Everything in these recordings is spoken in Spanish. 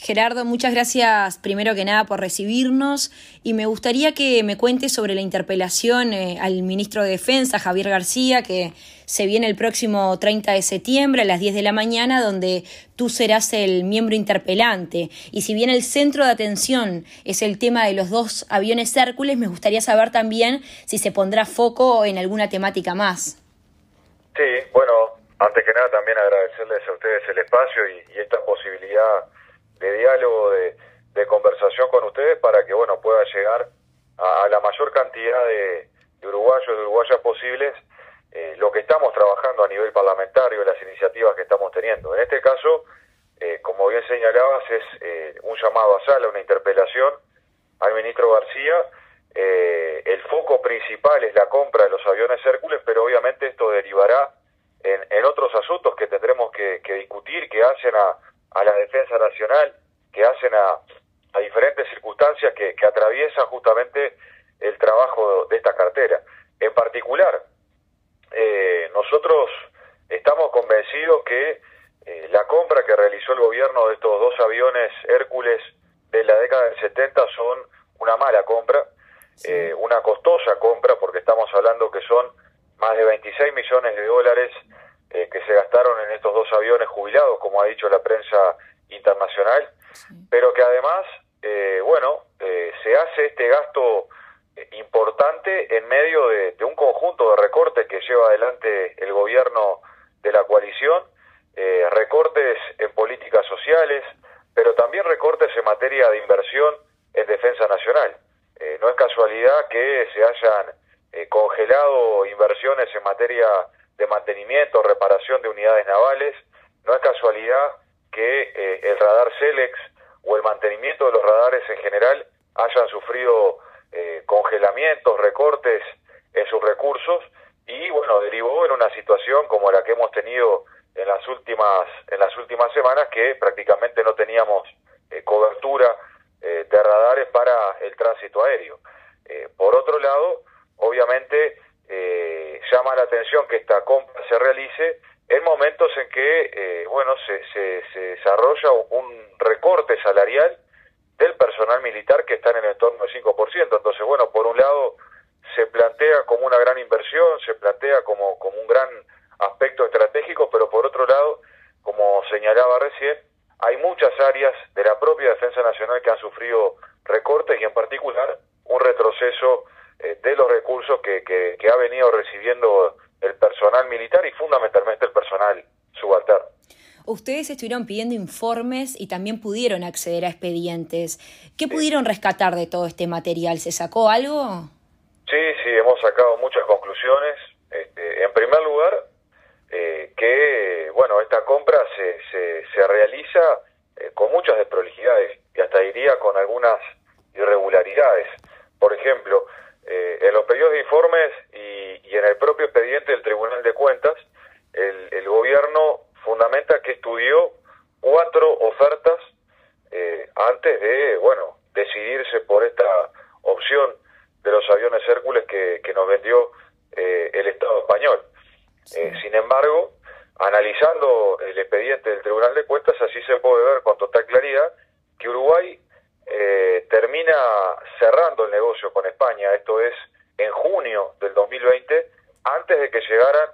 Gerardo, muchas gracias primero que nada por recibirnos y me gustaría que me cuentes sobre la interpelación eh, al ministro de Defensa, Javier García, que se viene el próximo 30 de septiembre a las 10 de la mañana, donde tú serás el miembro interpelante. Y si bien el centro de atención es el tema de los dos aviones Hércules, me gustaría saber también si se pondrá foco en alguna temática más. Sí, bueno, antes que nada también agradecerles a ustedes el espacio y esta posibilidad de diálogo, de, conversación con ustedes para que bueno pueda llegar a, la mayor cantidad de, uruguayos, de uruguayas posibles, eh, lo que estamos trabajando a nivel parlamentario, las iniciativas que estamos teniendo. En este caso, eh, como bien señalabas, es eh, un llamado a sala, una interpelación al ministro García. el foco principal es la compra de los aviones Hércules, pero obviamente esto derivará en, otros asuntos que tendremos que discutir, que hacen a, a la defensa nacional, que hacen a, a diferentes circunstancias que, que, atraviesan justamente el trabajo de esta cartera. En particular, eh, nosotros estamos convencidos que eh, la compra que realizó el gobierno de estos dos aviones Hércules de la década del 70 son una mala compra, eh, una costosa compra, porque estamos hablando que son más de 26 millones de dólares eh, que se gastaron en estos dos aviones jubilados, como ha dicho la prensa internacional, pero que además, eh, bueno, eh, se hace este gasto importante en medio de, un conjunto de recortes que lleva adelante el gobierno de la coalición, recortes en políticas sociales, pero también recortes en materia de inversión en defensa nacional. no es casualidad que se hayan congelado inversiones en materia de mantenimiento, reparación de unidades navales. No es casualidad que eh, el radar Celex o el mantenimiento de los radares en general hayan sufrido eh, congelamientos, recortes en sus recursos y bueno, derivó en una situación como la que hemos tenido en las últimas en las últimas semanas que prácticamente no teníamos eh, cobertura de radares para el tránsito aéreo. por otro lado, obviamente eh, llama la atención que esta compra se realice en momentos en que eh, bueno se, se, desarrolla un recorte salarial del personal militar que está en el entorno del 5%. Entonces, bueno, por un lado se plantea como una gran inversión, se plantea como, como un gran aspecto estratégico, pero por otro lado, como señalaba recién, hay muchas áreas de la propia Defensa Nacional que han sufrido recortes y en particular un retroceso eh, de los recursos que, que, ha venido recibiendo el personal militar y fundamentalmente el personal subalterno. Ustedes estuvieron pidiendo informes y también pudieron acceder a expedientes. ¿Qué pudieron rescatar de todo este material? ¿Se sacó algo? Sí, sí, hemos sacado muchas conclusiones. Este, en primer lugar, eh, que bueno, esta compra se, se, se realiza eh, con muchas desprolijidades y hasta diría con algunas irregularidades. Por ejemplo, eh, en los pedidos de informes y, en el propio expediente del Tribunal de Cuentas, el, gobierno fundamenta que estudió cuatro ofertas eh, antes de, bueno, decidirse por esta opción de los aviones Hércules que, nos vendió eh, el Estado español. sin embargo, analizando el expediente del Tribunal de Cuentas, así se puede ver con total claridad que Uruguay eh, termina cerrando el negocio con España, esto es en junio del 2020, antes de que llegaran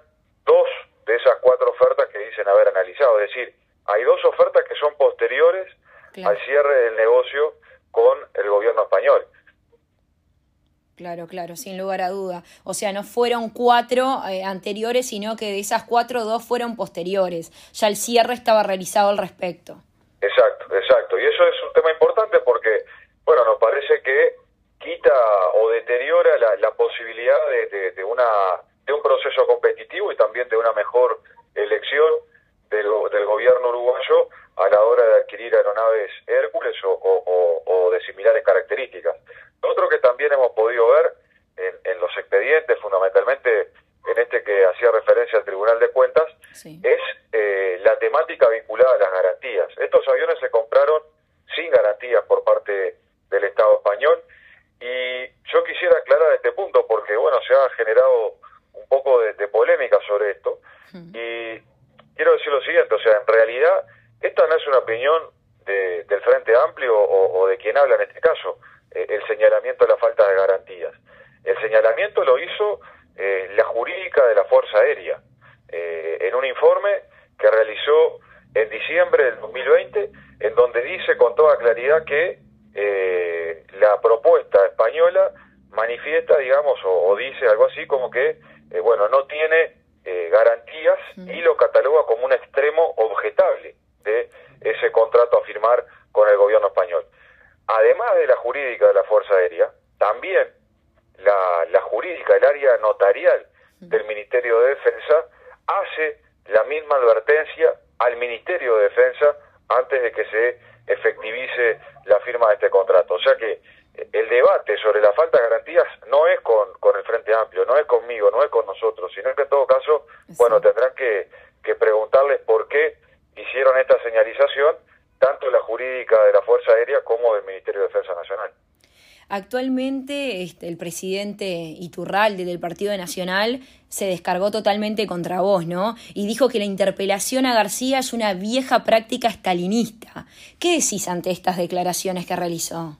dos de esas cuatro ofertas que dicen haber analizado. Es decir, hay dos ofertas que son posteriores al cierre del negocio con el gobierno español. Claro, sin lugar a duda. O sea, no fueron cuatro eh, anteriores, sino que de esas cuatro, dos fueron posteriores. Ya el cierre estaba realizado al respecto. Exacto, exacto. Y eso es un tema importante porque, bueno, nos parece que quita o deteriora la, posibilidad de, de, una, de un proceso competitivo y también de una mejor elección del, del gobierno uruguayo a la hora de adquirir aeronaves Hércules o, o, de similares características. Otro que también hemos podido ver en, en los expedientes, fundamentalmente en este que hacía referencia al Tribunal de Es eh, la temática vinculada a las garantías. Estos aviones se compraron sin garantías por parte del Estado español y yo quisiera aclarar este punto porque, bueno, se ha generado un poco de, polémica sobre esto y quiero decir lo siguiente, o sea, en realidad esta no es una opinión del Frente Amplio o, de quien habla en este caso, eh, el señalamiento de la falta de garantías. El señalamiento lo hizo eh, la jurídica de la Fuerza Aérea eh, en un informe que realizó en diciembre del 2020, en donde dice con toda claridad que la propuesta española manifiesta, digamos, o, dice algo así como que, bueno, no tiene garantías y lo cataloga como un extremo objetable de ese contrato a firmar con el gobierno español. Además de la jurídica de la Fuerza Aérea, también la, la jurídica, el área notarial del Ministerio de Defensa, hace la misma advertencia al Ministerio de Defensa antes de que se efectivice la firma de este contrato. O sea que eh, el debate sobre la falta de garantías no es con, con el Frente Amplio, no es conmigo, no es con nosotros, sino que en todo caso, bueno, tendrán que, que preguntarles por qué hicieron esta señalización tanto la jurídica de la Fuerza Aérea como del Ministerio de Defensa Nacional. Actualmente este, el presidente Iturralde del Partido Nacional se descargó totalmente contra vos, ¿no? Y dijo que la interpelación a García es una vieja práctica estalinista. ¿Qué decís ante estas declaraciones que realizó?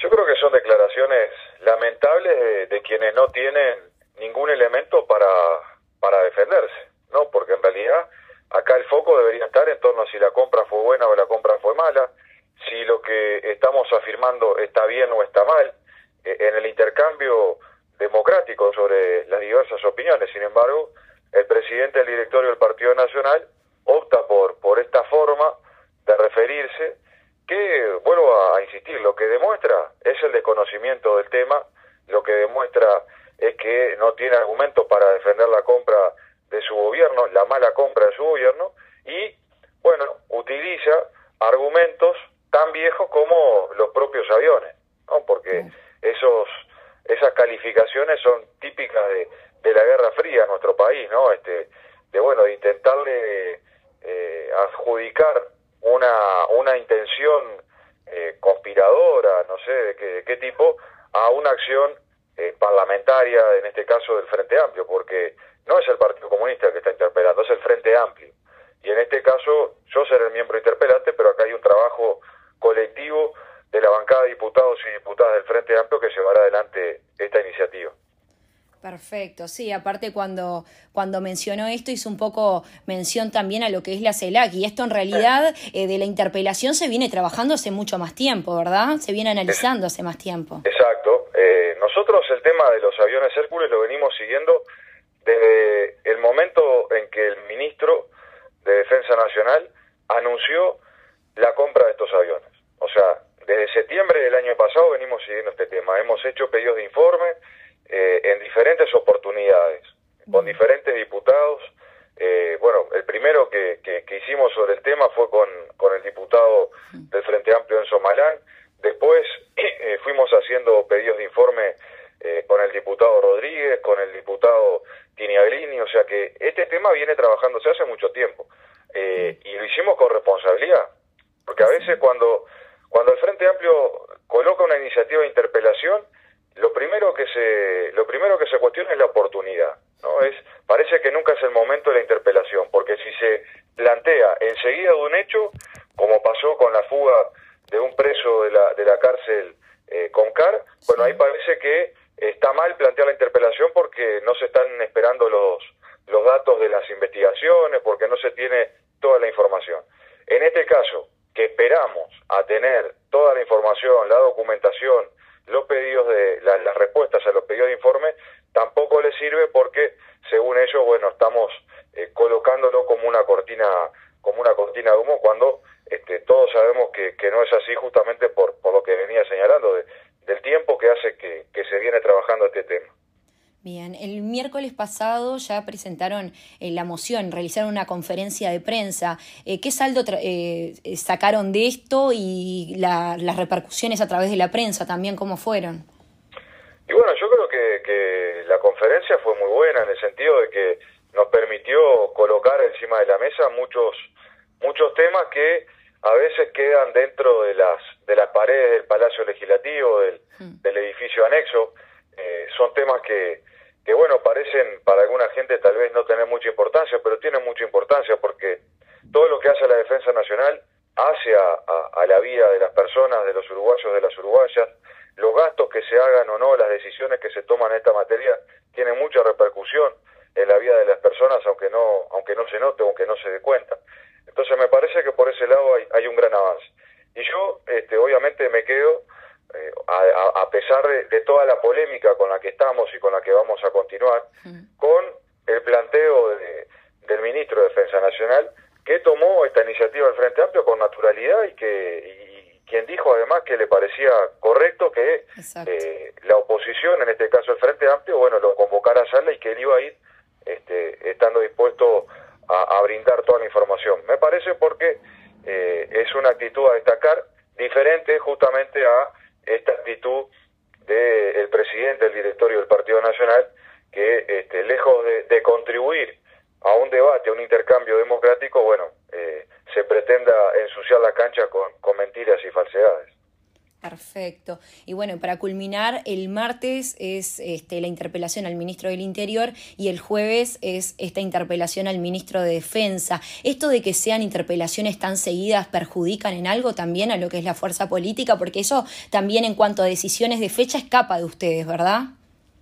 Yo creo que son declaraciones lamentables de, quienes no tienen ningún elemento para, para defenderse, ¿no? Porque en realidad Acá el foco debería estar en torno a si la compra fue buena o la compra fue mala, si lo que estamos afirmando está bien o está mal, eh, en el intercambio democrático sobre las diversas opiniones. Sin embargo, el presidente del directorio del Partido Nacional opta por, por esta forma de referirse que, vuelvo a insistir, lo que demuestra es el desconocimiento del tema, lo que demuestra es que no tiene argumentos para defender la compra de su gobierno, la mala compra de su gobierno, y, bueno, utiliza argumentos tan viejos como los propios aviones, ¿no? Porque esos, esas calificaciones son típicas de, de la Guerra Fría en nuestro país, ¿no? Este, de, bueno, de intentarle eh, adjudicar una, una intención eh, conspiradora, no sé de qué, de qué tipo, a una acción eh, parlamentaria, en este caso del Frente Amplio, porque no es el Partido Comunista que está interpelando, es el Frente Amplio. Y en este caso yo seré el miembro interpelante, pero acá hay un trabajo colectivo de la bancada de diputados y diputadas del Frente Amplio que llevará adelante esta iniciativa. Perfecto, sí, aparte cuando, cuando mencionó esto hizo un poco mención también a lo que es la CELAC y esto en realidad eh, de la interpelación se viene trabajando hace mucho más tiempo, ¿verdad? Se viene analizando hace más tiempo. Exacto, eh, nosotros el tema de los aviones Hércules lo venimos siguiendo desde el momento en que el ministro de Defensa Nacional anunció la compra de estos aviones. O sea, desde septiembre del año pasado venimos siguiendo este tema. Hemos hecho pedidos de informe eh, en diferentes oportunidades, con diferentes diputados. Eh, bueno, el primero que, que, hicimos sobre el tema fue con, con el diputado del Frente Amplio en Somalán. Después eh, fuimos haciendo pedidos de informe con el diputado Rodríguez, con el diputado Tiniaglini, o sea que este tema viene trabajándose hace mucho tiempo eh, y lo hicimos con responsabilidad, porque a veces cuando, cuando el Frente Amplio coloca una iniciativa de interpelación, lo primero que se lo primero que se cuestiona es la oportunidad, ¿no? Es parece que nunca es el momento de la interpelación, porque si se plantea enseguida de un hecho, como pasó con la fuga de un preso de la de la cárcel eh, con CAR, bueno, ahí parece que está mal plantear la interpelación porque no se están esperando los, los datos de las investigaciones, porque no se tiene toda la información. En este caso, que esperamos a tener toda la información, la documentación, los pedidos de las respuestas a los pedidos de informe, tampoco le sirve porque, según ellos, bueno, estamos eh, colocándolo como una cortina, como una cortina de humo cuando este, todos sabemos que, que no es así justamente por, por lo que venía señalando de del tiempo que hace que, se viene trabajando este tema. Bien, el miércoles pasado ya presentaron eh, la moción, realizaron una conferencia de prensa. Eh, ¿Qué saldo eh, sacaron de esto y las repercusiones a través de la prensa también, cómo fueron? Y bueno, yo creo que, que la conferencia fue muy buena en el sentido de que nos permitió colocar encima de la mesa muchos, muchos temas que a veces quedan dentro de las de las paredes del Palacio Legislativo, del, hmm. del edificio anexo. Eh, son temas que, que, bueno, parecen para alguna gente tal vez no tener mucha importancia, pero tienen mucha importancia porque todo lo que hace la Defensa Nacional hace a, la vida de las personas, de los uruguayos, de las uruguayas, los gastos que se hagan o no, las decisiones que se toman en esta materia, tienen mucha repercusión en la vida de las personas, aunque no, aunque no se note, aunque no se dé cuenta. Entonces me parece que por ese lado hay, hay un gran avance. Y yo, este, obviamente, me quedo, eh, a, pesar de, toda la polémica con la que estamos y con la que vamos a continuar, con el planteo del ministro de Defensa Nacional, que tomó esta iniciativa del Frente Amplio con naturalidad y que quien dijo además que le parecía correcto que eh, la oposición, en este caso el Frente Amplio, bueno, lo convocara a sala y que él iba a ir este, estando dispuesto a, brindar toda la información. Me parece porque eh, es una actitud a destacar diferente justamente a esta actitud del presidente del directorio del Partido Nacional, que este, lejos de, contribuir a un debate, a un intercambio democrático, bueno, eh, se pretenda ensuciar la cancha con mentiras y falsedades. Perfecto. Y bueno, para culminar, el martes es este, la interpelación al ministro del Interior y el jueves es esta interpelación al ministro de Defensa. ¿Esto de que sean interpelaciones tan seguidas perjudican en algo también a lo que es la fuerza política? Porque eso también en cuanto a decisiones de fecha escapa de ustedes, ¿verdad?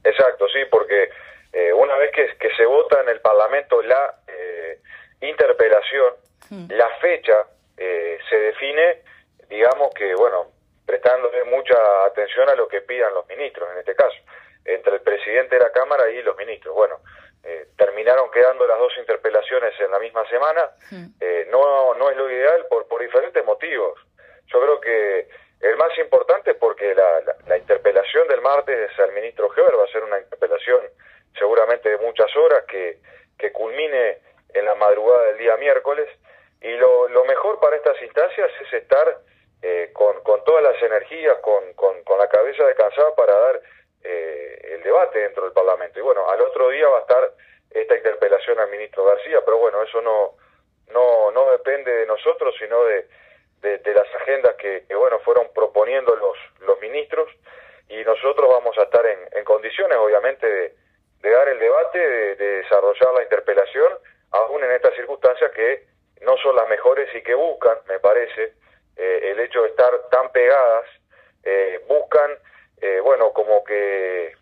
Exacto, sí, porque eh, una vez que, se vota en el Parlamento la eh, interpelación, hmm. la fecha eh, se define, digamos que, bueno, prestándole mucha atención a lo que pidan los ministros, en este caso, entre el presidente de la Cámara y los ministros. Bueno, eh, terminaron quedando las dos interpelaciones en la misma semana. Eh, no, no es lo ideal por, por diferentes motivos. Yo creo que el más importante es porque la, la, interpelación del martes al ministro Heber va a ser una interpelación seguramente de muchas horas que, que culmine en la madrugada del día miércoles. Y lo, lo mejor para estas instancias es estar eh, con, con, todas las energías, con, con, la cabeza descansada para dar eh, el debate dentro del Parlamento. Y bueno, al otro día va a estar esta interpelación al ministro García, pero bueno, eso no, no, no depende de nosotros, sino de, de, las agendas que, bueno, fueron proponiendo los, los ministros y nosotros vamos a estar en, en condiciones, obviamente, de, de dar el debate, de, de desarrollar la interpelación, aún en estas circunstancias que no son las mejores y que buscan, me parece, eh, el hecho de estar tan pegadas, eh, buscan, eh, bueno, como que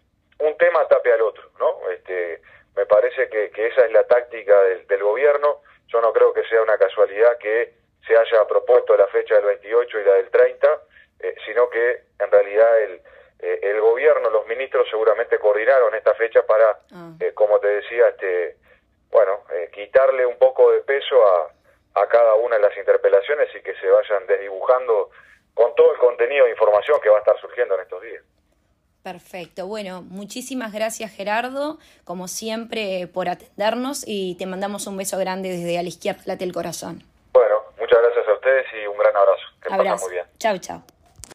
un tema tape al otro, ¿no? Este, me parece que, esa es la táctica del, del, gobierno. Yo no creo que sea una casualidad que se haya propuesto la fecha del 28 y la del 30, sino que en realidad el, el gobierno, los ministros seguramente coordinaron esta fecha para, ah. como te decía, este, bueno, quitarle un poco de peso a, a cada una de las interpelaciones y que se vayan desdibujando con todo el contenido de información que va a estar surgiendo en estos días. Perfecto. Bueno, muchísimas gracias Gerardo, como siempre, por atendernos y te mandamos un beso grande desde a la izquierda, late el corazón. Bueno, muchas gracias a ustedes y un gran abrazo. Que abrazo. muy bien. Chau, chau.